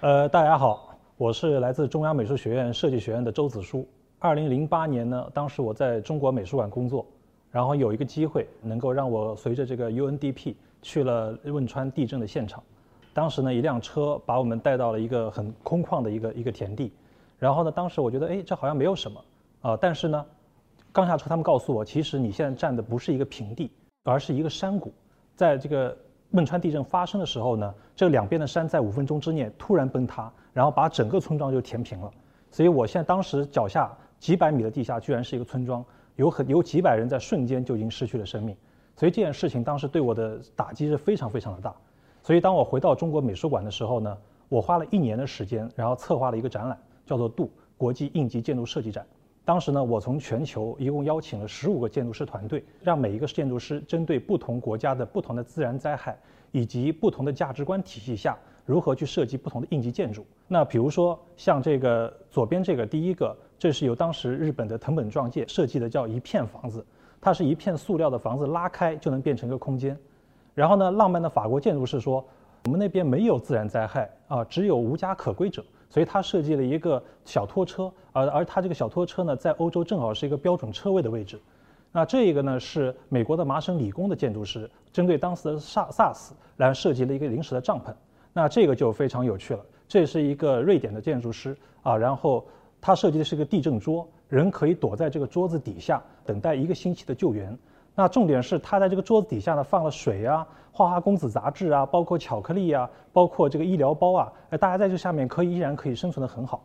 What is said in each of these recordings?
呃，大家好，我是来自中央美术学院设计学院的周子舒。二零零八年呢，当时我在中国美术馆工作，然后有一个机会能够让我随着这个 UNDP 去了汶川地震的现场。当时呢，一辆车把我们带到了一个很空旷的一个一个田地，然后呢，当时我觉得，哎，这好像没有什么啊。但是呢，刚下车，他们告诉我，其实你现在站的不是一个平地，而是一个山谷，在这个。汶川地震发生的时候呢，这两边的山在五分钟之内突然崩塌，然后把整个村庄就填平了。所以我现在当时脚下几百米的地下居然是一个村庄，有很有几百人在瞬间就已经失去了生命。所以这件事情当时对我的打击是非常非常的大。所以当我回到中国美术馆的时候呢，我花了一年的时间，然后策划了一个展览，叫做“度国际应急建筑设计展”。当时呢，我从全球一共邀请了十五个建筑师团队，让每一个建筑师针对不同国家的不同的自然灾害以及不同的价值观体系下，如何去设计不同的应急建筑。那比如说像这个左边这个第一个，这是由当时日本的藤本壮介设计的，叫一片房子，它是一片塑料的房子，拉开就能变成一个空间。然后呢，浪漫的法国建筑师说，我们那边没有自然灾害啊，只有无家可归者。所以他设计了一个小拖车，而而他这个小拖车呢，在欧洲正好是一个标准车位的位置。那这一个呢是美国的麻省理工的建筑师针对当时的 SARS 来设计了一个临时的帐篷。那这个就非常有趣了，这是一个瑞典的建筑师啊，然后他设计的是个地震桌，人可以躲在这个桌子底下等待一个星期的救援。那重点是，他在这个桌子底下呢放了水啊、花花公子杂志啊，包括巧克力啊，包括这个医疗包啊，哎，大家在这下面可以依然可以生存的很好。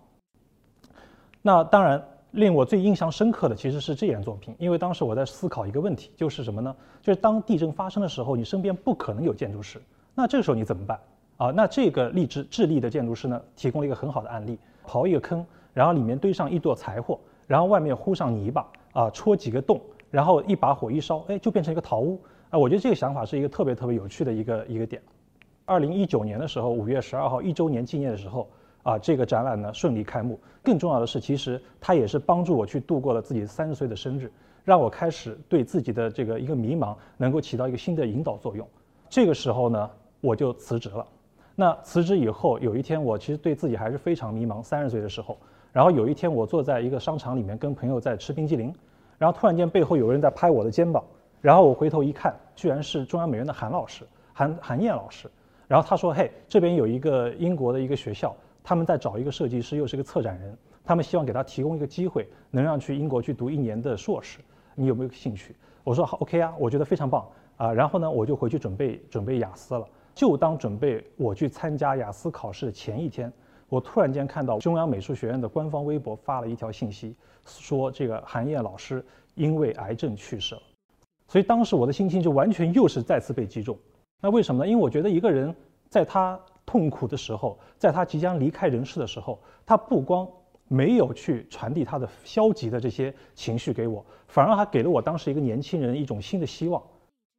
那当然，令我最印象深刻的其实是这件作品，因为当时我在思考一个问题，就是什么呢？就是当地震发生的时候，你身边不可能有建筑师，那这个时候你怎么办啊？那这个励志智利的建筑师呢，提供了一个很好的案例：刨一个坑，然后里面堆上一垛柴火，然后外面糊上泥巴啊，戳几个洞。然后一把火一烧，哎，就变成一个桃屋啊！我觉得这个想法是一个特别特别有趣的一个一个点。二零一九年的时候，五月十二号一周年纪念的时候啊，这个展览呢顺利开幕。更重要的是，其实它也是帮助我去度过了自己三十岁的生日，让我开始对自己的这个一个迷茫能够起到一个新的引导作用。这个时候呢，我就辞职了。那辞职以后，有一天我其实对自己还是非常迷茫。三十岁的时候，然后有一天我坐在一个商场里面，跟朋友在吃冰激凌。然后突然间背后有个人在拍我的肩膀，然后我回头一看，居然是中央美院的韩老师，韩韩燕老师。然后他说：“嘿，这边有一个英国的一个学校，他们在找一个设计师，又是个策展人，他们希望给他提供一个机会，能让去英国去读一年的硕士。你有没有兴趣？”我说：“好，OK 啊，我觉得非常棒啊。”然后呢，我就回去准备准备雅思了。就当准备我去参加雅思考试的前一天。我突然间看到中央美术学院的官方微博发了一条信息，说这个韩燕老师因为癌症去世了，所以当时我的心情就完全又是再次被击中。那为什么呢？因为我觉得一个人在他痛苦的时候，在他即将离开人世的时候，他不光没有去传递他的消极的这些情绪给我，反而还给了我当时一个年轻人一种新的希望。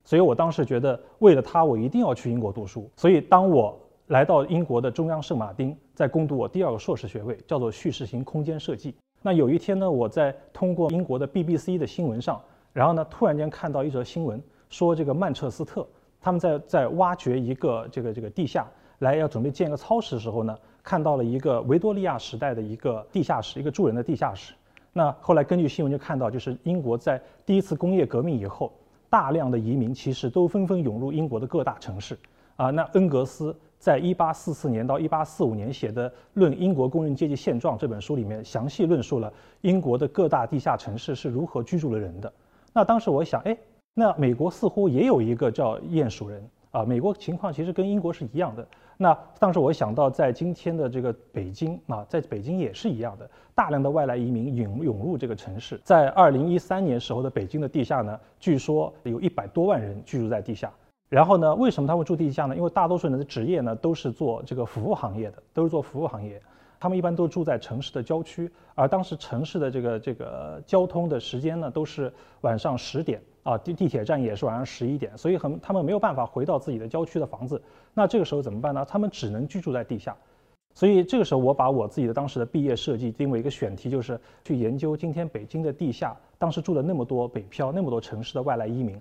所以我当时觉得，为了他，我一定要去英国读书。所以当我来到英国的中央圣马丁，在攻读我第二个硕士学位，叫做叙事型空间设计。那有一天呢，我在通过英国的 BBC 的新闻上，然后呢，突然间看到一则新闻，说这个曼彻斯特他们在在挖掘一个这个这个地下，来要准备建一个超市的时候呢，看到了一个维多利亚时代的一个地下室，一个住人的地下室。那后来根据新闻就看到，就是英国在第一次工业革命以后，大量的移民其实都纷纷涌入英国的各大城市。啊，那恩格斯。在一八四四年到一八四五年写的《论英国工人阶级现状》这本书里面，详细论述了英国的各大地下城市是如何居住了人的。那当时我想，哎，那美国似乎也有一个叫鼹鼠人啊。美国情况其实跟英国是一样的。那当时我想到，在今天的这个北京啊，在北京也是一样的，大量的外来移民涌涌入这个城市。在二零一三年时候的北京的地下呢，据说有一百多万人居住在地下。然后呢？为什么他会住地下呢？因为大多数人的职业呢都是做这个服务行业的，都是做服务行业。他们一般都住在城市的郊区，而当时城市的这个这个交通的时间呢都是晚上十点啊，地地铁站也是晚上十一点，所以很他们没有办法回到自己的郊区的房子。那这个时候怎么办呢？他们只能居住在地下。所以这个时候，我把我自己的当时的毕业设计定为一个选题，就是去研究今天北京的地下，当时住了那么多北漂、那么多城市的外来移民。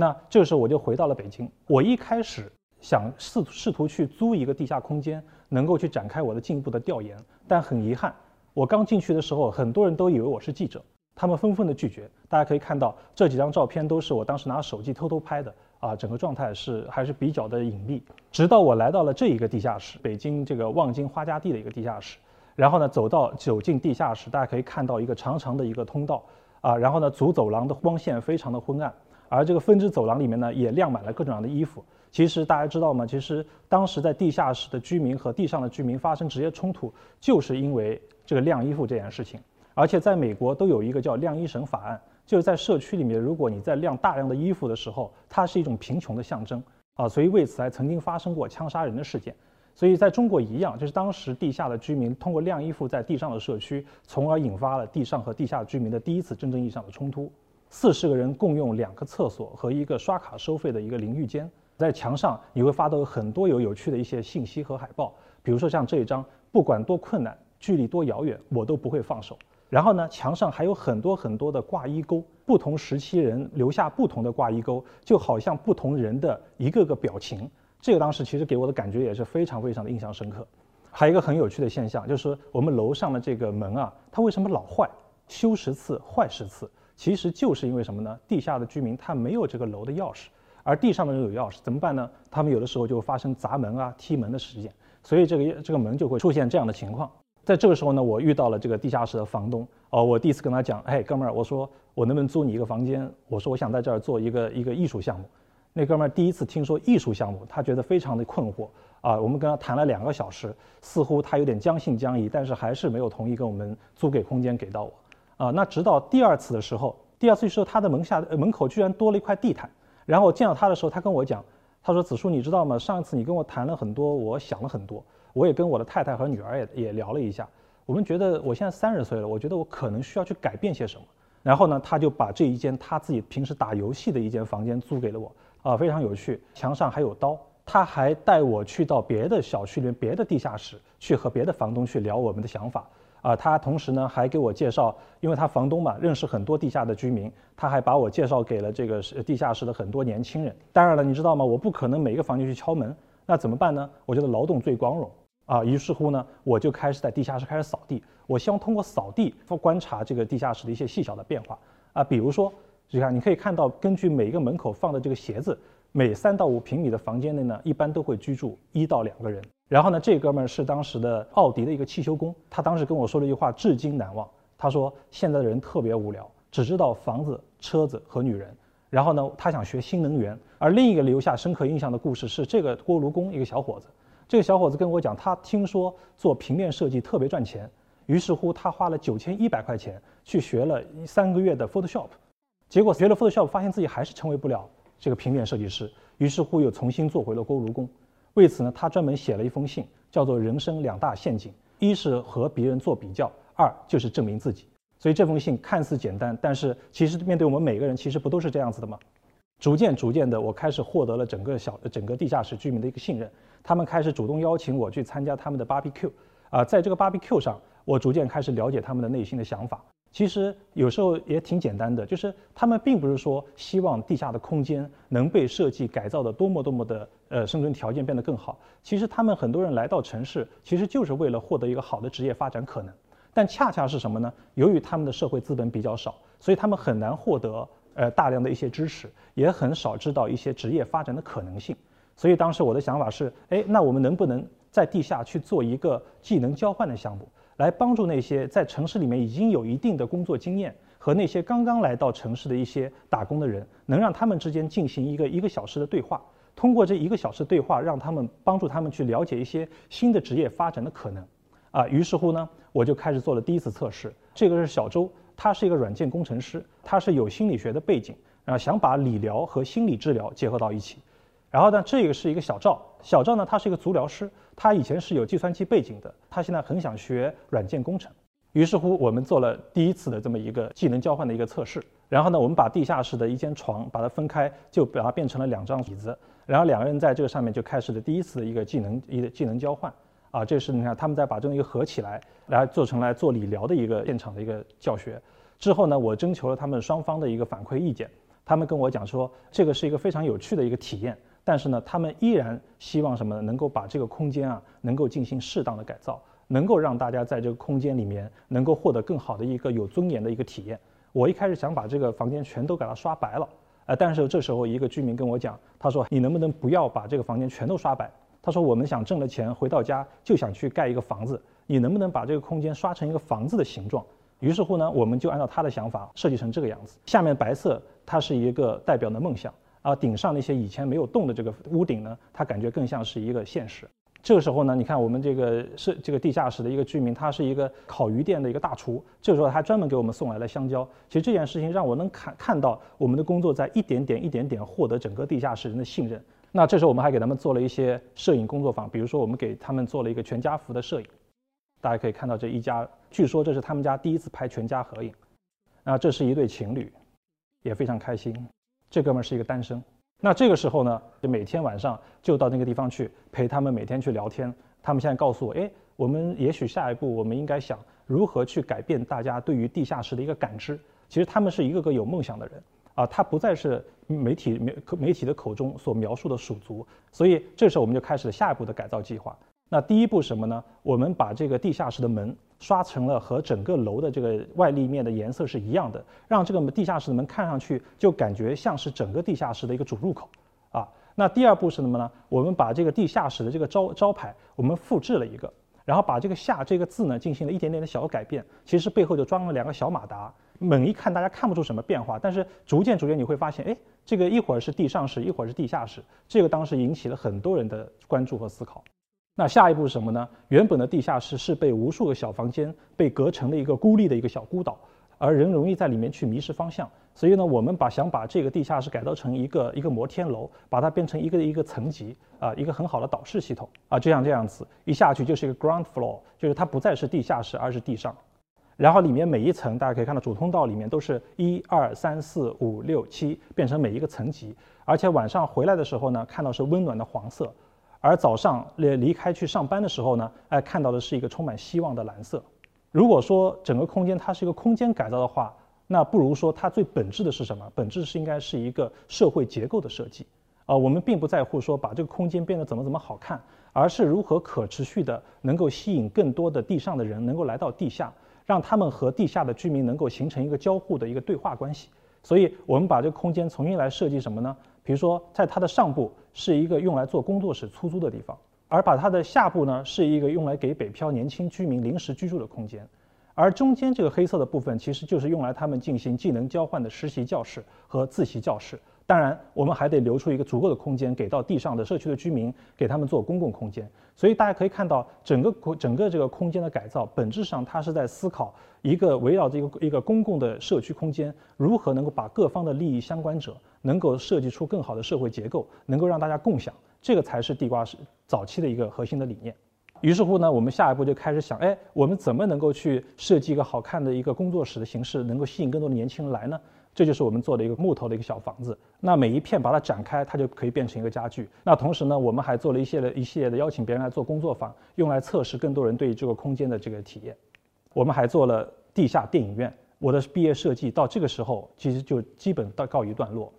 那这个时候我就回到了北京。我一开始想试试图去租一个地下空间，能够去展开我的进一步的调研。但很遗憾，我刚进去的时候，很多人都以为我是记者，他们纷纷的拒绝。大家可以看到这几张照片都是我当时拿手机偷偷拍的啊，整个状态是还是比较的隐蔽。直到我来到了这一个地下室，北京这个望京花家地的一个地下室，然后呢走到走进地下室，大家可以看到一个长长的一个通道啊，然后呢主走廊的光线非常的昏暗。而这个分支走廊里面呢，也晾满了各种各样的衣服。其实大家知道吗？其实当时在地下室的居民和地上的居民发生直接冲突，就是因为这个晾衣服这件事情。而且在美国都有一个叫“晾衣绳法案”，就是在社区里面，如果你在晾大量的衣服的时候，它是一种贫穷的象征啊，所以为此还曾经发生过枪杀人的事件。所以在中国一样，就是当时地下的居民通过晾衣服在地上的社区，从而引发了地上和地下居民的第一次真正意义上的冲突。四十个人共用两个厕所和一个刷卡收费的一个淋浴间，在墙上你会发到很多有有趣的一些信息和海报，比如说像这一张，不管多困难，距离多遥远，我都不会放手。然后呢，墙上还有很多很多的挂衣钩，不同时期人留下不同的挂衣钩，就好像不同人的一个个表情。这个当时其实给我的感觉也是非常非常的印象深刻。还有一个很有趣的现象，就是我们楼上的这个门啊，它为什么老坏？修十次坏十次。其实就是因为什么呢？地下的居民他没有这个楼的钥匙，而地上的人有钥匙，怎么办呢？他们有的时候就发生砸门啊、踢门的事件，所以这个这个门就会出现这样的情况。在这个时候呢，我遇到了这个地下室的房东哦，我第一次跟他讲，哎，哥们儿，我说我能不能租你一个房间？我说我想在这儿做一个一个艺术项目。那哥们儿第一次听说艺术项目，他觉得非常的困惑啊。我们跟他谈了两个小时，似乎他有点将信将疑，但是还是没有同意跟我们租给空间给到我。啊，那直到第二次的时候，第二次的时候，他的门下门口居然多了一块地毯。然后我见到他的时候，他跟我讲，他说：“子叔，你知道吗？上一次你跟我谈了很多，我想了很多，我也跟我的太太和女儿也也聊了一下。我们觉得我现在三十岁了，我觉得我可能需要去改变些什么。然后呢，他就把这一间他自己平时打游戏的一间房间租给了我。啊，非常有趣，墙上还有刀。他还带我去到别的小区里面、别的地下室去和别的房东去聊我们的想法。”啊，他同时呢还给我介绍，因为他房东嘛，认识很多地下的居民，他还把我介绍给了这个地下室的很多年轻人。当然了，你知道吗？我不可能每个房间去敲门，那怎么办呢？我觉得劳动最光荣啊。于是乎呢，我就开始在地下室开始扫地。我希望通过扫地观察这个地下室的一些细小的变化啊，比如说，你看，你可以看到，根据每一个门口放的这个鞋子，每三到五平米的房间内呢，一般都会居住一到两个人。然后呢，这哥们儿是当时的奥迪的一个汽修工，他当时跟我说了一句话，至今难忘。他说：“现在的人特别无聊，只知道房子、车子和女人。”然后呢，他想学新能源。而另一个留下深刻印象的故事是这个锅炉工，一个小伙子。这个小伙子跟我讲，他听说做平面设计特别赚钱，于是乎他花了九千一百块钱去学了三个月的 Photoshop，结果学了 Photoshop，发现自己还是成为不了这个平面设计师，于是乎又重新做回了锅炉工。为此呢，他专门写了一封信，叫做《人生两大陷阱》，一是和别人做比较，二就是证明自己。所以这封信看似简单，但是其实面对我们每个人，其实不都是这样子的吗？逐渐逐渐的，我开始获得了整个小整个地下室居民的一个信任，他们开始主动邀请我去参加他们的 barbecue，啊，在这个 barbecue 上，我逐渐开始了解他们的内心的想法。其实有时候也挺简单的，就是他们并不是说希望地下的空间能被设计改造的多么多么的呃生存条件变得更好。其实他们很多人来到城市，其实就是为了获得一个好的职业发展可能。但恰恰是什么呢？由于他们的社会资本比较少，所以他们很难获得呃大量的一些支持，也很少知道一些职业发展的可能性。所以当时我的想法是，哎，那我们能不能在地下去做一个技能交换的项目？来帮助那些在城市里面已经有一定的工作经验和那些刚刚来到城市的一些打工的人，能让他们之间进行一个一个小时的对话。通过这一个小时对话，让他们帮助他们去了解一些新的职业发展的可能。啊，于是乎呢，我就开始做了第一次测试。这个是小周，他是一个软件工程师，他是有心理学的背景，啊，想把理疗和心理治疗结合到一起。然后呢，这个是一个小赵，小赵呢，他是一个足疗师，他以前是有计算机背景的，他现在很想学软件工程。于是乎，我们做了第一次的这么一个技能交换的一个测试。然后呢，我们把地下室的一间床把它分开，就把它变成了两张椅子，然后两个人在这个上面就开始了第一次的一个技能一个技能交换。啊，这是你看他们在把这么一个合起来，来做成来做理疗的一个现场的一个教学。之后呢，我征求了他们双方的一个反馈意见，他们跟我讲说，这个是一个非常有趣的一个体验。但是呢，他们依然希望什么呢？能够把这个空间啊，能够进行适当的改造，能够让大家在这个空间里面能够获得更好的一个有尊严的一个体验。我一开始想把这个房间全都给它刷白了，呃，但是这时候一个居民跟我讲，他说：“你能不能不要把这个房间全都刷白？”他说：“我们想挣了钱回到家就想去盖一个房子，你能不能把这个空间刷成一个房子的形状？”于是乎呢，我们就按照他的想法设计成这个样子。下面白色，它是一个代表的梦想啊；顶上那些以前没有动的这个屋顶呢，它感觉更像是一个现实。这个时候呢，你看我们这个是这个地下室的一个居民，他是一个烤鱼店的一个大厨。这个时候他专门给我们送来了香蕉。其实这件事情让我能看看到我们的工作在一点点、一点点获得整个地下室人的信任。那这时候我们还给他们做了一些摄影工作坊，比如说我们给他们做了一个全家福的摄影。大家可以看到这一家，据说这是他们家第一次拍全家合影。啊，这是一对情侣，也非常开心。这哥们儿是一个单身。那这个时候呢，就每天晚上就到那个地方去陪他们每天去聊天。他们现在告诉我，哎，我们也许下一步我们应该想如何去改变大家对于地下室的一个感知。其实他们是一个个有梦想的人啊，他不再是媒体媒媒体的口中所描述的鼠族。所以这时候我们就开始了下一步的改造计划。那第一步什么呢？我们把这个地下室的门刷成了和整个楼的这个外立面的颜色是一样的，让这个地下室的门看上去就感觉像是整个地下室的一个主入口啊。那第二步是什么呢？我们把这个地下室的这个招招牌我们复制了一个，然后把这个“下”这个字呢进行了一点点的小改变，其实背后就装了两个小马达。猛一看大家看不出什么变化，但是逐渐逐渐你会发现，哎，这个一会儿是地上室，一会儿是地下室，这个当时引起了很多人的关注和思考。那下一步是什么呢？原本的地下室是被无数个小房间被隔成了一个孤立的一个小孤岛，而人容易在里面去迷失方向。所以呢，我们把想把这个地下室改造成一个一个摩天楼，把它变成一个一个层级啊，一个很好的导视系统啊，就像这样子，一下去就是一个 ground floor，就是它不再是地下室，而是地上。然后里面每一层，大家可以看到主通道里面都是一二三四五六七，变成每一个层级。而且晚上回来的时候呢，看到是温暖的黄色。而早上离离开去上班的时候呢，哎，看到的是一个充满希望的蓝色。如果说整个空间它是一个空间改造的话，那不如说它最本质的是什么？本质是应该是一个社会结构的设计。啊，我们并不在乎说把这个空间变得怎么怎么好看，而是如何可持续的能够吸引更多的地上的人能够来到地下，让他们和地下的居民能够形成一个交互的一个对话关系。所以我们把这个空间重新来设计什么呢？比如说，在它的上部是一个用来做工作室出租的地方，而把它的下部呢是一个用来给北漂年轻居民临时居住的空间，而中间这个黑色的部分其实就是用来他们进行技能交换的实习教室和自习教室。当然，我们还得留出一个足够的空间给到地上的社区的居民，给他们做公共空间。所以大家可以看到，整个整个这个空间的改造，本质上它是在思考一个围绕着一个一个公共的社区空间，如何能够把各方的利益相关者能够设计出更好的社会结构，能够让大家共享，这个才是地瓜是早期的一个核心的理念。于是乎呢，我们下一步就开始想，哎，我们怎么能够去设计一个好看的一个工作室的形式，能够吸引更多的年轻人来呢？这就是我们做的一个木头的一个小房子，那每一片把它展开，它就可以变成一个家具。那同时呢，我们还做了一系列一系列的邀请别人来做工作坊，用来测试更多人对这个空间的这个体验。我们还做了地下电影院。我的毕业设计到这个时候其实就基本到告一段落。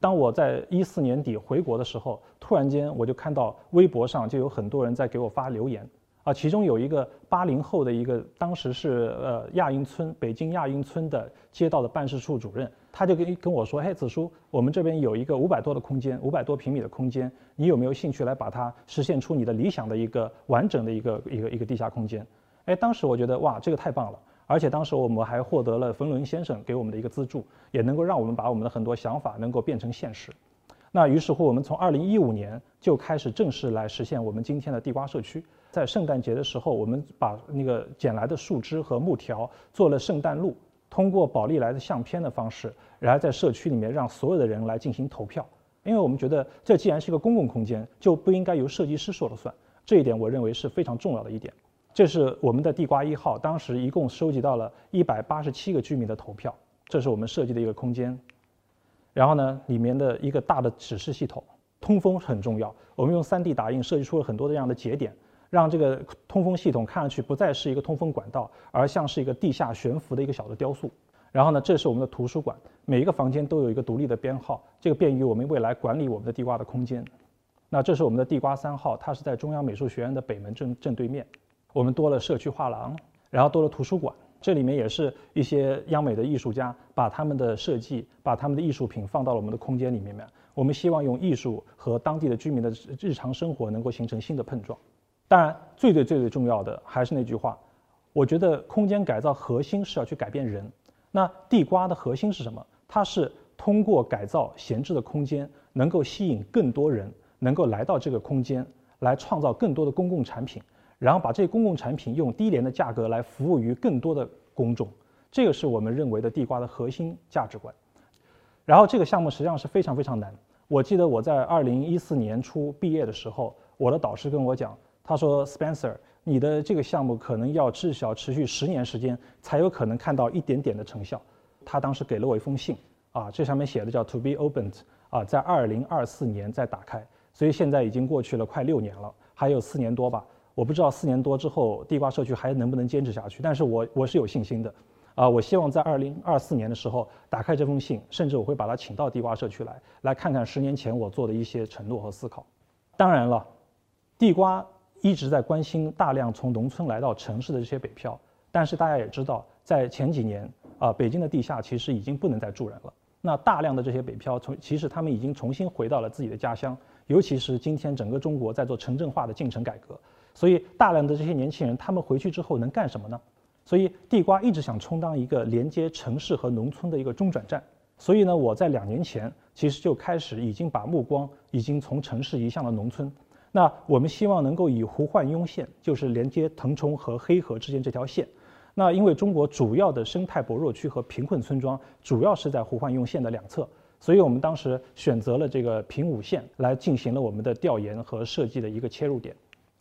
当我在一四年底回国的时候，突然间我就看到微博上就有很多人在给我发留言。啊，其中有一个八零后的一个，当时是呃亚运村北京亚运村的街道的办事处主任，他就跟跟我说：“嘿，子舒，我们这边有一个五百多的空间，五百多平米的空间，你有没有兴趣来把它实现出你的理想的一个完整的一个一个一个地下空间？”哎，当时我觉得哇，这个太棒了，而且当时我们还获得了冯仑先生给我们的一个资助，也能够让我们把我们的很多想法能够变成现实。那于是乎，我们从二零一五年就开始正式来实现我们今天的地瓜社区。在圣诞节的时候，我们把那个捡来的树枝和木条做了圣诞路，通过宝丽来的相片的方式，然后在社区里面让所有的人来进行投票。因为我们觉得这既然是一个公共空间，就不应该由设计师说了算。这一点我认为是非常重要的一点。这是我们的地瓜一号，当时一共收集到了一百八十七个居民的投票。这是我们设计的一个空间。然后呢，里面的一个大的指示系统，通风很重要。我们用 3D 打印设计出了很多这样的节点。让这个通风系统看上去不再是一个通风管道，而像是一个地下悬浮的一个小的雕塑。然后呢，这是我们的图书馆，每一个房间都有一个独立的编号，这个便于我们未来管理我们的地瓜的空间。那这是我们的地瓜三号，它是在中央美术学院的北门正正对面。我们多了社区画廊，然后多了图书馆，这里面也是一些央美的艺术家把他们的设计、把他们的艺术品放到了我们的空间里面。面我们希望用艺术和当地的居民的日常生活能够形成新的碰撞。当然，最最最最重要的还是那句话，我觉得空间改造核心是要去改变人。那地瓜的核心是什么？它是通过改造闲置的空间，能够吸引更多人能够来到这个空间，来创造更多的公共产品。然后把这些公共产品用低廉的价格来服务于更多的公众，这个是我们认为的地瓜的核心价值观。然后这个项目实际上是非常非常难。我记得我在二零一四年初毕业的时候，我的导师跟我讲，他说：“Spencer，你的这个项目可能要至少持续十年时间才有可能看到一点点的成效。”他当时给了我一封信，啊，这上面写的叫 “To be opened”，啊，在二零二四年再打开。所以现在已经过去了快六年了，还有四年多吧。我不知道四年多之后地瓜社区还能不能坚持下去，但是我我是有信心的，啊，我希望在二零二四年的时候打开这封信，甚至我会把它请到地瓜社区来，来看看十年前我做的一些承诺和思考。当然了，地瓜一直在关心大量从农村来到城市的这些北漂，但是大家也知道，在前几年啊，北京的地下其实已经不能再住人了。那大量的这些北漂从其实他们已经重新回到了自己的家乡，尤其是今天整个中国在做城镇化的进程改革。所以，大量的这些年轻人，他们回去之后能干什么呢？所以，地瓜一直想充当一个连接城市和农村的一个中转站。所以呢，我在两年前其实就开始已经把目光已经从城市移向了农村。那我们希望能够以胡焕庸线，就是连接腾冲和黑河之间这条线。那因为中国主要的生态薄弱区和贫困村庄主要是在胡焕庸线的两侧，所以我们当时选择了这个平武线来进行了我们的调研和设计的一个切入点。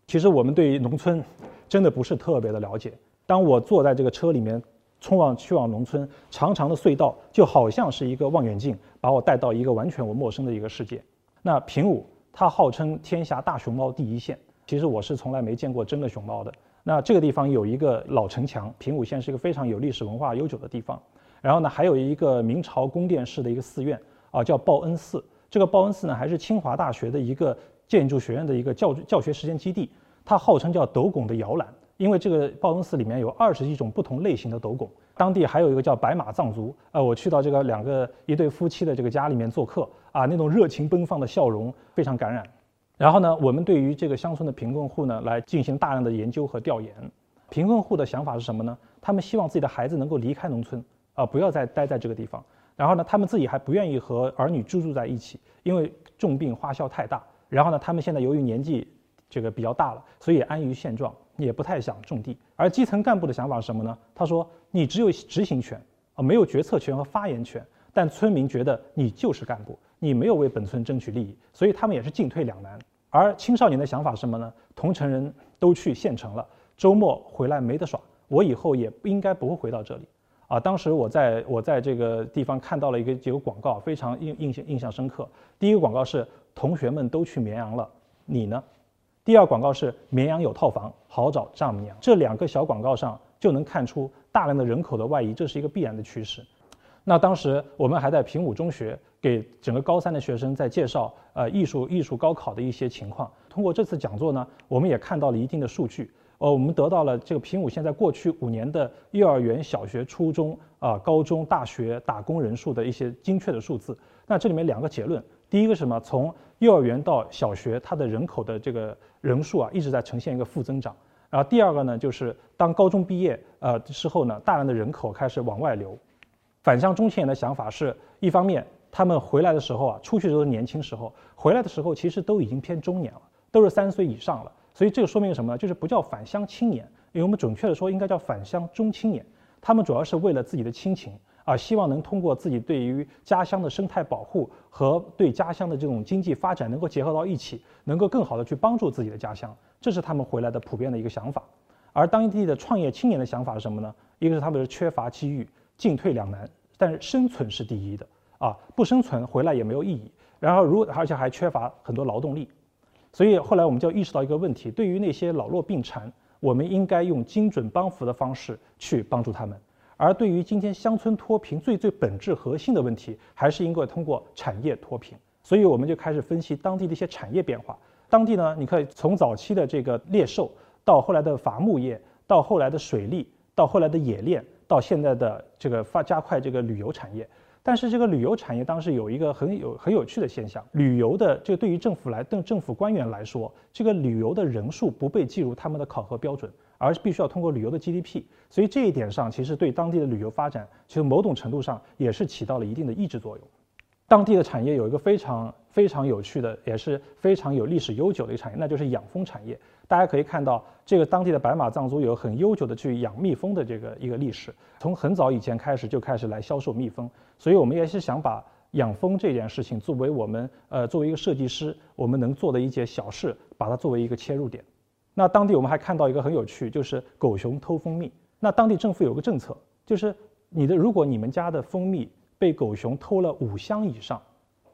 其实我们对于农村真的不是特别的了解。当我坐在这个车里面，冲往去往农村，长长的隧道就好像是一个望远镜，把我带到一个完全我陌生的一个世界。那平武它号称天下大熊猫第一县，其实我是从来没见过真的熊猫的。那这个地方有一个老城墙，平武县是一个非常有历史文化悠久的地方。然后呢，还有一个明朝宫殿式的一个寺院啊，叫报恩寺。这个报恩寺呢，还是清华大学的一个。建筑学院的一个教教学实践基地，它号称叫斗拱的摇篮，因为这个报恩寺里面有二十一种不同类型的斗拱。当地还有一个叫白马藏族，呃，我去到这个两个一对夫妻的这个家里面做客，啊，那种热情奔放的笑容非常感染。然后呢，我们对于这个乡村的贫困户呢，来进行大量的研究和调研。贫困户的想法是什么呢？他们希望自己的孩子能够离开农村，啊，不要再待在这个地方。然后呢，他们自己还不愿意和儿女居住在一起，因为重病花销太大。然后呢，他们现在由于年纪这个比较大了，所以安于现状，也不太想种地。而基层干部的想法是什么呢？他说：“你只有执行权啊，没有决策权和发言权。”但村民觉得你就是干部，你没有为本村争取利益，所以他们也是进退两难。而青少年的想法是什么呢？同城人都去县城了，周末回来没得耍，我以后也应该不会回到这里。啊，当时我在我在这个地方看到了一个几个广告，非常印印象印象深刻。第一个广告是。同学们都去绵阳了，你呢？第二广告是绵阳有套房，好找丈母娘。这两个小广告上就能看出大量的人口的外移，这是一个必然的趋势。那当时我们还在平武中学给整个高三的学生在介绍呃艺术艺术高考的一些情况。通过这次讲座呢，我们也看到了一定的数据。呃，我们得到了这个平武现在过去五年的幼儿园、小学、初中啊、高中、大学打工人数的一些精确的数字。那这里面两个结论。第一个什么？从幼儿园到小学，它的人口的这个人数啊，一直在呈现一个负增长。然后第二个呢，就是当高中毕业呃之后呢，大量的人口开始往外流。返乡中青年的想法是一方面，他们回来的时候啊，出去的都是年轻时候，回来的时候其实都已经偏中年了，都是三十岁以上了。所以这个说明什么呢？就是不叫返乡青年，因为我们准确的说应该叫返乡中青年。他们主要是为了自己的亲情。啊，希望能通过自己对于家乡的生态保护和对家乡的这种经济发展能够结合到一起，能够更好的去帮助自己的家乡，这是他们回来的普遍的一个想法。而当地的创业青年的想法是什么呢？一个是他们是缺乏机遇，进退两难，但是生存是第一的啊，不生存回来也没有意义。然后如而且还缺乏很多劳动力，所以后来我们就意识到一个问题：对于那些老弱病残，我们应该用精准帮扶的方式去帮助他们。而对于今天乡村脱贫最最本质核心的问题，还是应该通过产业脱贫所以我们就开始分析当地的一些产业变化。当地呢，你可以从早期的这个猎兽，到后来的伐木业，到后来的水利，到后来的冶炼，到现在的这个发加快这个旅游产业。但是这个旅游产业当时有一个很有很有趣的现象，旅游的这个对于政府来，对政府官员来说，这个旅游的人数不被计入他们的考核标准，而是必须要通过旅游的 GDP。所以这一点上，其实对当地的旅游发展，其实某种程度上也是起到了一定的抑制作用。当地的产业有一个非常非常有趣的，也是非常有历史悠久的一个产业，那就是养蜂产业。大家可以看到，这个当地的白马藏族有很悠久的去养蜜蜂的这个一个历史，从很早以前开始就开始来销售蜜蜂。所以我们也是想把养蜂这件事情作为我们呃作为一个设计师我们能做的一件小事，把它作为一个切入点。那当地我们还看到一个很有趣，就是狗熊偷蜂蜜。那当地政府有个政策，就是你的如果你们家的蜂蜜被狗熊偷了五箱以上，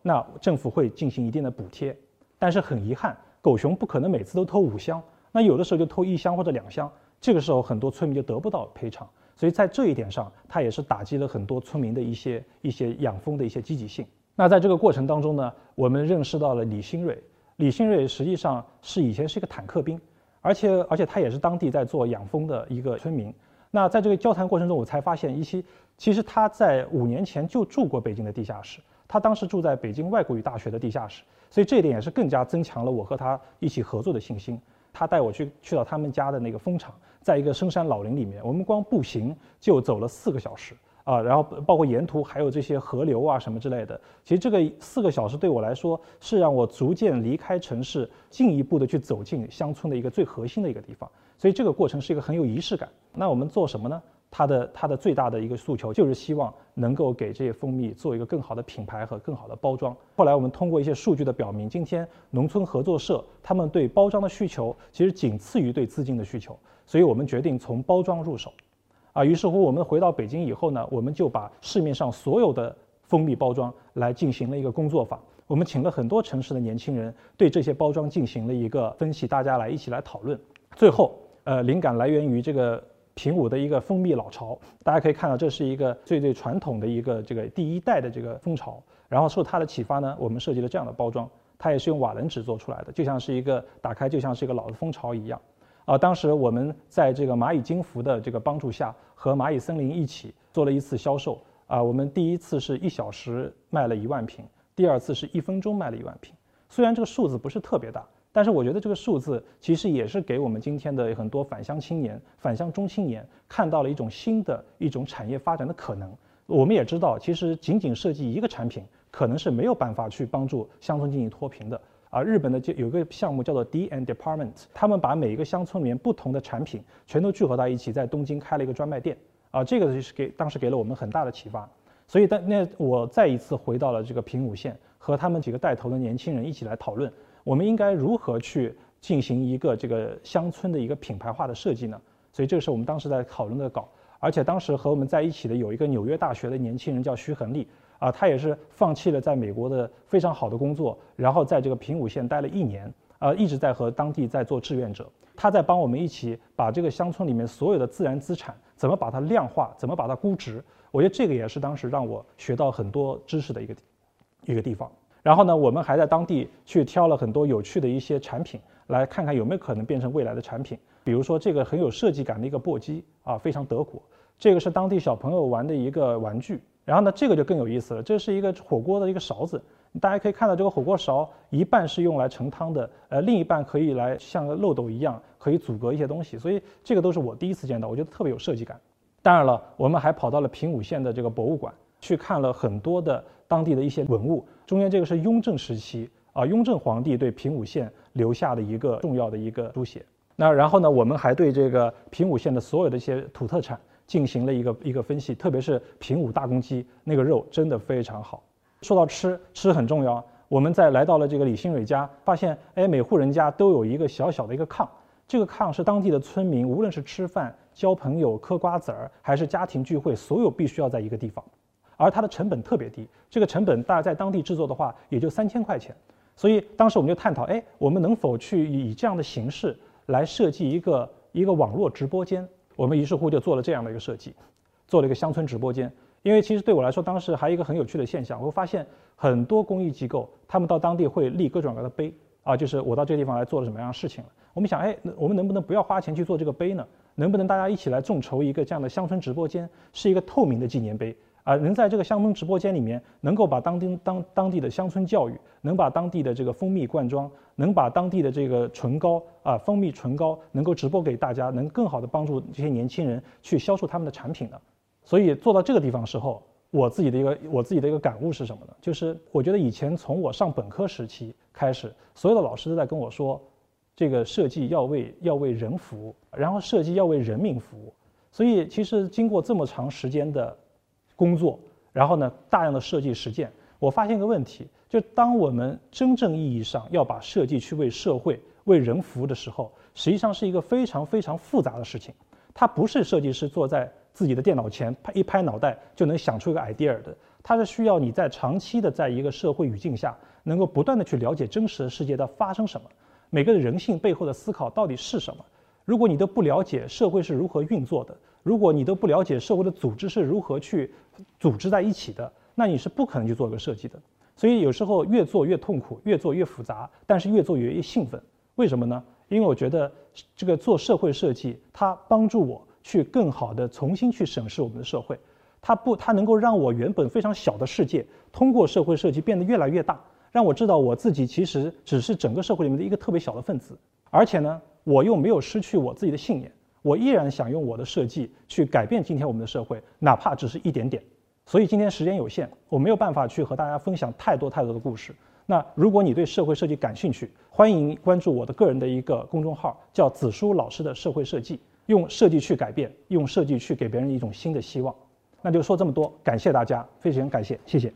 那政府会进行一定的补贴。但是很遗憾。狗熊不可能每次都偷五箱，那有的时候就偷一箱或者两箱，这个时候很多村民就得不到赔偿，所以在这一点上，它也是打击了很多村民的一些一些养蜂的一些积极性。那在这个过程当中呢，我们认识到了李新瑞，李新瑞实际上是以前是一个坦克兵，而且而且他也是当地在做养蜂的一个村民。那在这个交谈过程中，我才发现一些，其实他在五年前就住过北京的地下室。他当时住在北京外国语大学的地下室，所以这一点也是更加增强了我和他一起合作的信心。他带我去去到他们家的那个蜂场，在一个深山老林里面，我们光步行就走了四个小时啊，然后包括沿途还有这些河流啊什么之类的。其实这个四个小时对我来说是让我逐渐离开城市，进一步的去走进乡村的一个最核心的一个地方。所以这个过程是一个很有仪式感。那我们做什么呢？它的它的最大的一个诉求就是希望能够给这些蜂蜜做一个更好的品牌和更好的包装。后来我们通过一些数据的表明，今天农村合作社他们对包装的需求其实仅次于对资金的需求，所以我们决定从包装入手。啊，于是乎我们回到北京以后呢，我们就把市面上所有的蜂蜜包装来进行了一个工作坊。我们请了很多城市的年轻人对这些包装进行了一个分析，大家来一起来讨论。最后，呃，灵感来源于这个。平武的一个蜂蜜老巢，大家可以看到，这是一个最最传统的一个这个第一代的这个蜂巢。然后受它的启发呢，我们设计了这样的包装，它也是用瓦楞纸做出来的，就像是一个打开就像是一个老的蜂巢一样。啊，当时我们在这个蚂蚁金服的这个帮助下，和蚂蚁森林一起做了一次销售。啊，我们第一次是一小时卖了一万瓶，第二次是一分钟卖了一万瓶。虽然这个数字不是特别大。但是我觉得这个数字其实也是给我们今天的很多返乡青年、返乡中青年看到了一种新的一种产业发展的可能。我们也知道，其实仅仅设计一个产品可能是没有办法去帮助乡村经济脱贫的。啊，日本的就有个项目叫做 D and Department，他们把每一个乡村里面不同的产品全都聚合到一起，在东京开了一个专卖店。啊，这个就是给当时给了我们很大的启发。所以，但那我再一次回到了这个平武县，和他们几个带头的年轻人一起来讨论。我们应该如何去进行一个这个乡村的一个品牌化的设计呢？所以这个是我们当时在讨论的稿，而且当时和我们在一起的有一个纽约大学的年轻人叫徐恒利，啊，他也是放弃了在美国的非常好的工作，然后在这个平武县待了一年，啊，一直在和当地在做志愿者，他在帮我们一起把这个乡村里面所有的自然资产怎么把它量化，怎么把它估值。我觉得这个也是当时让我学到很多知识的一个一个地方。然后呢，我们还在当地去挑了很多有趣的一些产品，来看看有没有可能变成未来的产品。比如说这个很有设计感的一个簸箕啊，非常德国。这个是当地小朋友玩的一个玩具。然后呢，这个就更有意思了，这是一个火锅的一个勺子。大家可以看到，这个火锅勺一半是用来盛汤的，呃，另一半可以来像漏斗一样，可以阻隔一些东西。所以这个都是我第一次见到，我觉得特别有设计感。当然了，我们还跑到了平武县的这个博物馆，去看了很多的当地的一些文物。中间这个是雍正时期啊，雍正皇帝对平武县留下的一个重要的一个书写。那然后呢，我们还对这个平武县的所有的一些土特产进行了一个一个分析，特别是平武大公鸡那个肉真的非常好。说到吃，吃很重要。我们在来到了这个李新蕊家，发现哎，每户人家都有一个小小的一个炕，这个炕是当地的村民无论是吃饭、交朋友、嗑瓜子儿，还是家庭聚会，所有必须要在一个地方。而它的成本特别低，这个成本大概在当地制作的话也就三千块钱，所以当时我们就探讨，哎，我们能否去以这样的形式来设计一个一个网络直播间？我们于是乎就做了这样的一个设计，做了一个乡村直播间。因为其实对我来说，当时还有一个很有趣的现象，我会发现很多公益机构，他们到当地会立各种各样的碑啊，就是我到这个地方来做了什么样的事情。我们想，哎，我们能不能不要花钱去做这个碑呢？能不能大家一起来众筹一个这样的乡村直播间，是一个透明的纪念碑啊？能在这个乡村直播间里面，能够把当地当当地的乡村教育，能把当地的这个蜂蜜罐装，能把当地的这个唇膏啊，蜂蜜唇膏能够直播给大家，能更好的帮助这些年轻人去销售他们的产品呢？所以做到这个地方时候，我自己的一个我自己的一个感悟是什么呢？就是我觉得以前从我上本科时期开始，所有的老师都在跟我说，这个设计要为要为人服务，然后设计要为人民服务。所以其实经过这么长时间的工作，然后呢大量的设计实践，我发现一个问题，就当我们真正意义上要把设计去为社会为人服务的时候，实际上是一个非常非常复杂的事情。它不是设计师坐在自己的电脑前拍一拍脑袋就能想出一个 idea 的，它是需要你在长期的在一个社会语境下，能够不断的去了解真实的世界在发生什么，每个人性背后的思考到底是什么。如果你都不了解社会是如何运作的，如果你都不了解社会的组织是如何去组织在一起的，那你是不可能去做一个设计的。所以有时候越做越痛苦，越做越复杂，但是越做越越兴奋。为什么呢？因为我觉得这个做社会设计，它帮助我。去更好的重新去审视我们的社会，它不，它能够让我原本非常小的世界，通过社会设计变得越来越大，让我知道我自己其实只是整个社会里面的一个特别小的分子，而且呢，我又没有失去我自己的信念，我依然想用我的设计去改变今天我们的社会，哪怕只是一点点。所以今天时间有限，我没有办法去和大家分享太多太多的故事。那如果你对社会设计感兴趣，欢迎关注我的个人的一个公众号，叫子舒老师的社会设计。用设计去改变，用设计去给别人一种新的希望。那就说这么多，感谢大家，非常感谢，谢谢。